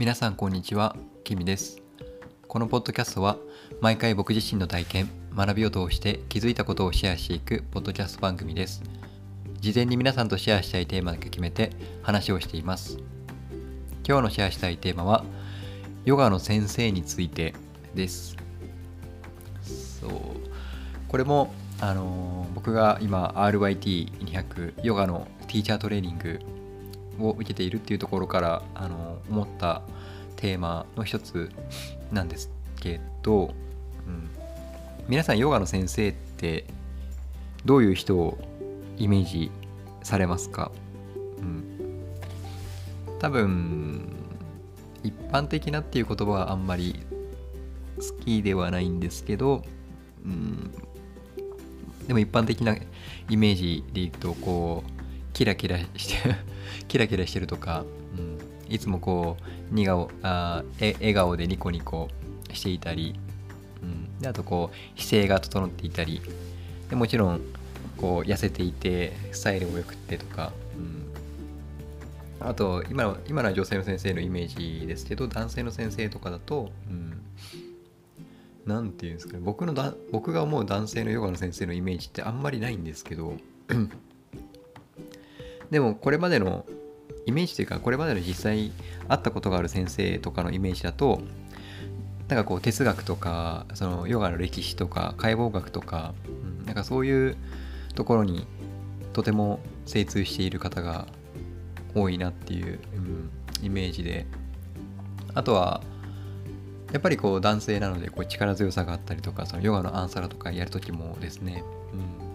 皆さんこんにちは、キミです。このポッドキャストは毎回僕自身の体験、学びを通して気づいたことをシェアしていくポッドキャスト番組です。事前に皆さんとシェアしたいテーマだけ決めて話をしています。今日のシェアしたいテーマはヨガの先生についてです。そう。これもあの僕が今 RYT200 ヨガのティーチャートレーニングを受けているっていうところから、あの思ったテーマの一つなんですけど、うん、皆さんヨガの先生ってどういう人をイメージされますか、うん、多分一般的なっていう言葉はあんまり好きではないんですけど、うん、でも一般的なイメージで言うとこうキラキラして キラキラしてるとか、うん、いつもこう似顔あえ笑顔でニコニコしていたり、うん、であとこう姿勢が整っていたりでもちろんこう痩せていてスタイルも良くてとか、うん、あと今の今のは女性の先生のイメージですけど男性の先生とかだと、うん、なんていうんですかね。僕のだ僕が思う男性のヨガの先生のイメージってあんまりないんですけどでもこれまでのイメージというかこれまでの実際会ったことがある先生とかのイメージだとなんかこう哲学とかそのヨガの歴史とか解剖学とか、うん、なんかそういうところにとても精通している方が多いなっていう、うん、イメージであとはやっぱりこう男性なのでこう力強さがあったりとかそのヨガのアンサラとかやるときもですね、うん、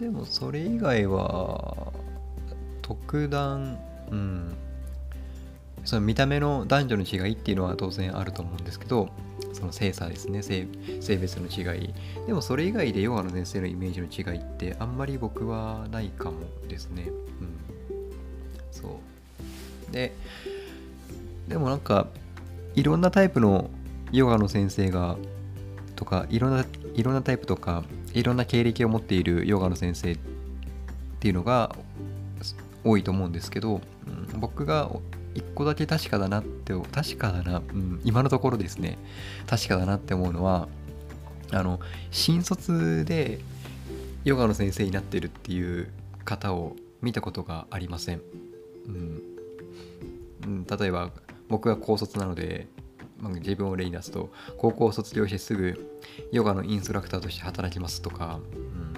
でもそれ以外は特段うん。その見た目の男女の違いっていうのは当然あると思うんですけどその性差ですね。性性別の違い。でもそれ以外でヨガの先生のイメージの違いってあんまり僕はないかもですね。うん。そう。ででもなんかいろんなタイプのヨガの先生がとかいろんないろんなタイプとかいろんな経歴を持っているヨガの先生っていうのが多いと思うんですけど、うん、僕が一個だけ確かだなって確かだな、うん、今のところですね。確かだなって思うのはあの新卒でヨガの先生になってるっていう方を見たことがありません、うん。うん、例えば僕が高卒なので、まあ、自分を例に出すと高校を卒業してすぐヨガのインストラクターとして働きますとか、うん。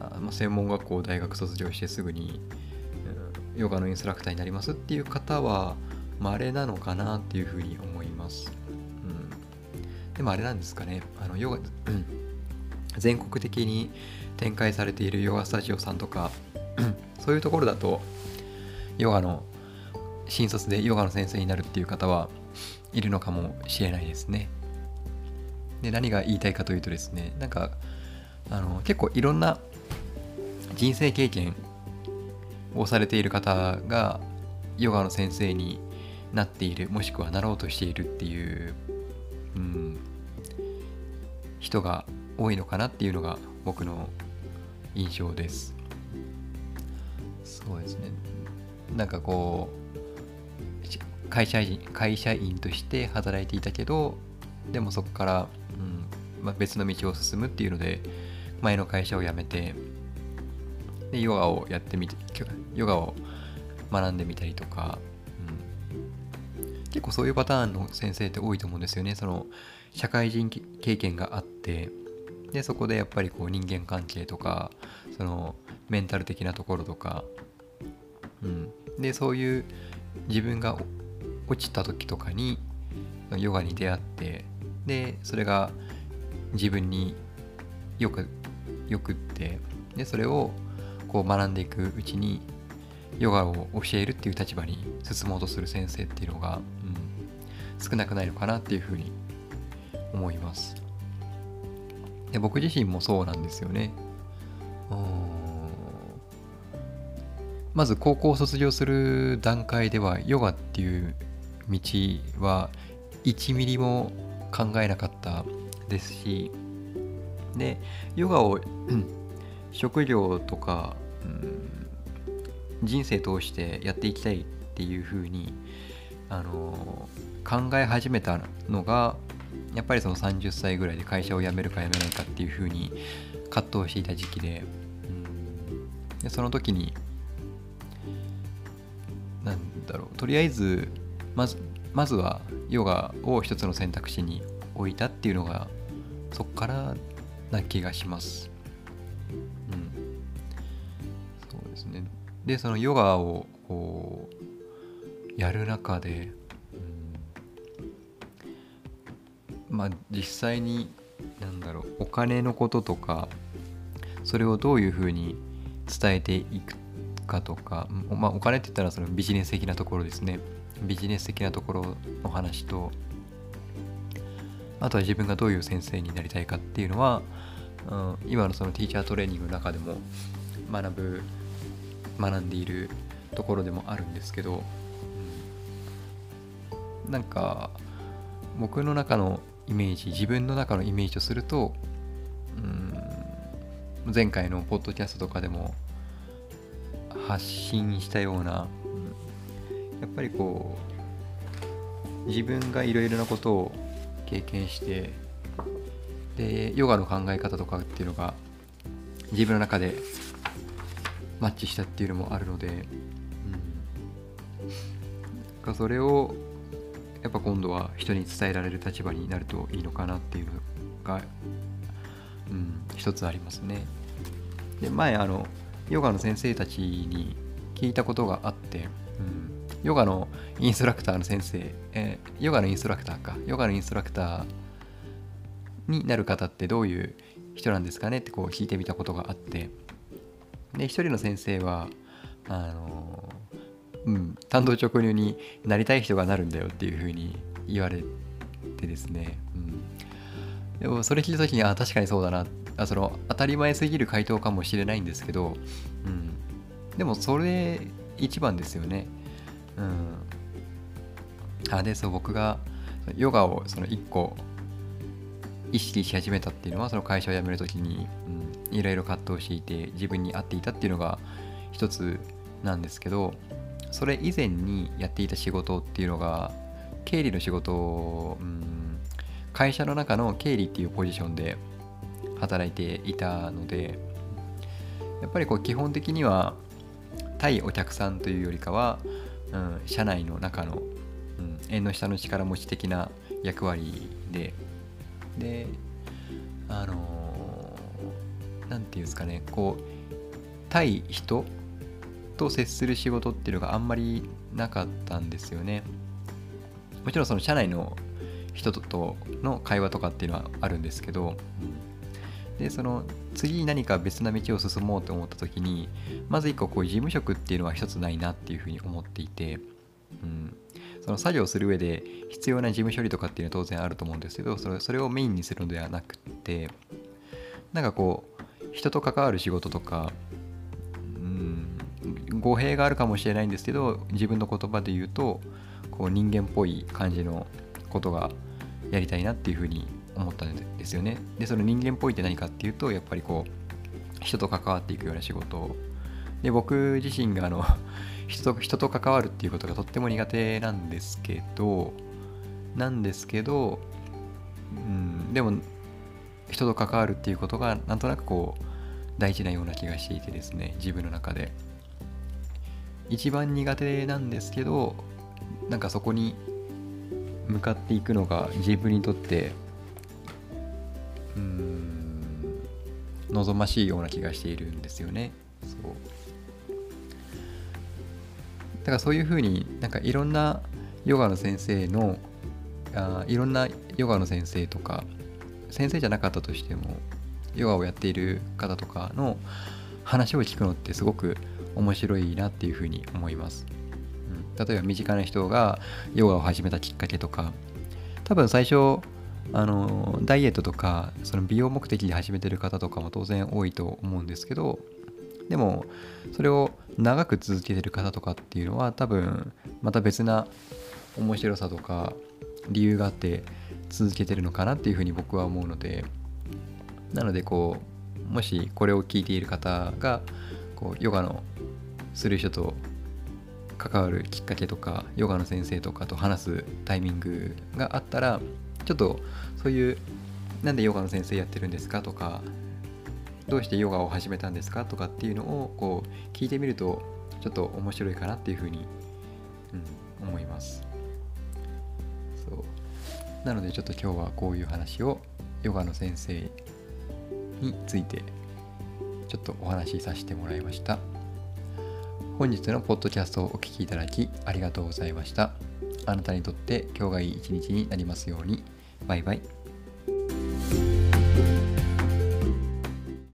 あまあ、専門学校大学卒業してすぐに、うん、ヨガのインストラクターになりますっていう方は稀なのかなっていうふうに思います、うん、でもあれなんですかね。あのヨガ、うん、全国的に展開されているヨガスタジオさんとかそういうところだとヨガの新卒でヨガの先生になるっていう方はいるのかもしれないですね。で何が言いたいかというとですねなんかあの結構いろんな人生経験をされている方がヨガの先生になっているもしくはなろうとしているっていう、うん、人が多いのかなっていうのが僕の印象です。そうですねなんかこう会社員会社員として働いていたけどでもそこから、うんまあ、別の道を進むっていうので前の会社を辞めてでヨガをやってみてヨガを学んでみたりとか、うん、結構そういうパターンの先生って多いと思うんですよね。その社会人経験があってでそこでやっぱりこう人間関係とかそのメンタル的なところとか、うん、でそういう自分が落ちた時とかにヨガに出会ってでそれが自分によくよくってでそれをこう学んでいくうちにヨガを教えるっていう立場に進もうとする先生っていうのが、うん、少なくないのかなっていうふうに思います。で僕自身もそうなんですよね。まず高校を卒業する段階ではヨガっていう道は1ミリも考えなかったですしでヨガを、うん、職業とか、うん、人生通してやっていきたいっていうふうにあの考え始めたのがやっぱりその30歳ぐらいで会社を辞めるか辞めないかっていうふうに葛藤していた時期で,、うん、でその時になんだろうとりあえずまずまずはヨガを一つの選択肢に置いたっていうのがそっからな気がします。うん。そうですね。で、そのヨガをこうやる中で、うん、まあ実際になんだろうお金のこととかそれをどういうふうに伝えていくかとか、まあ、お金って言ったらそのビジネス的なところですねビジネス的なところの話とあとは自分がどういう先生になりたいかっていうのは、うん、今のそのティーチャートレーニングの中でも学ぶ学んでいるところでもあるんですけど、うん、なんか僕の中のイメージ自分の中のイメージとすると、うん、前回のポッドキャストとかでも発信したような、やっぱりこう自分がいろいろなことを経験してでヨガの考え方とかっていうのが自分の中でマッチしたっていうのもあるので、うん、それをやっぱ今度は人に伝えられる立場になるといいのかなっていうのが、うん、一つありますね。で前あのヨガの先生たちに聞いたことがあって、ヨガのインストラクターの先生、えー、ヨガのインストラクターか、ヨガのインストラクターになる方ってどういう人なんですかね？ってこう聞いてみたことがあって、で、一人の先生は、あのうん、単刀直入になりたい人がなるんだよっていうふうに言われてですね、うん、でもそれ聞いた時にあ確かにそうだな。あその当たり前すぎる回答かもしれないんですけど、うん、でもそれ一番ですよね。うん。あでそう僕がヨガをその1個意識し始めたっていうのはその会社を辞める時に、うん、いろいろ葛藤していて自分に合っていたっていうのが一つなんですけどそれ以前にやっていた仕事っていうのが経理の仕事を、うん、会社の中の経理っていうポジションで働いていたのでやっぱりこう基本的には対お客さんというよりかはうん、社内の中の、うん、縁の下の力持ち的な役割でであの何、ー、て言うんですかねこう対人と接する仕事っていうのがあんまりなかったんですよね。もちろんその社内の人との会話とかっていうのはあるんですけど、でその次に何か別な道を進もうと思った時にまず一個こう事務職っていうのは一つないなっていうふうに思っていて、うん、その作業する上で必要な事務処理とかっていうのは当然あると思うんですけどそれそれをメインにするのではなくてなんかこう人と関わる仕事とか、うん、語弊があるかもしれないんですけど自分の言葉で言うとこう人間っぽい感じのことがやりたいなっていうふうに思ったんですよね。で、その人間っぽいって何かっていうと、やっぱりこう、人と関わっていくような仕事で、僕自身があの 人と、人と関わるっていうことがとっても苦手なんですけど、なんですけど、うん、でも、人と関わるっていうことが、なんとなくこう、大事なような気がしていてですね、自分の中で。一番苦手なんですけど、なんかそこに向かっていくのが自分にとってうん望ましいような気がしているんですよね。そうだからそういうふうになんかいろんなヨガの先生のあいろんなヨガの先生とか先生じゃなかったとしてもヨガをやっている方とかの話を聞くのってすごく面白いなっていうふうに思います。うん、例えば身近な人がヨガを始めたきっかけとか多分最初あのダイエットとかその美容目的で始めてる方とかも当然多いと思うんですけどでもそれを長く続けてる方とかっていうのは多分また別な面白さとか理由があって続けてるのかなっていうふうに僕は思うのでなのでこうもしこれを聞いている方がこうヨガのする人と関わるきっかけとかヨガの先生とかと話すタイミングがあったらちょっとそういうなんでヨガの先生やってるんですか？とかどうしてヨガを始めたんですか？とかっていうのをこう聞いてみるとちょっと面白いかなっていうふうに、うん、思います。そう。なのでちょっと今日はこういう話をヨガの先生についてちょっとお話しさせてもらいました。本日のポッドキャストをお聴きいただきありがとうございました。あなたにとって今日がいい一日になりますように。バイバイ。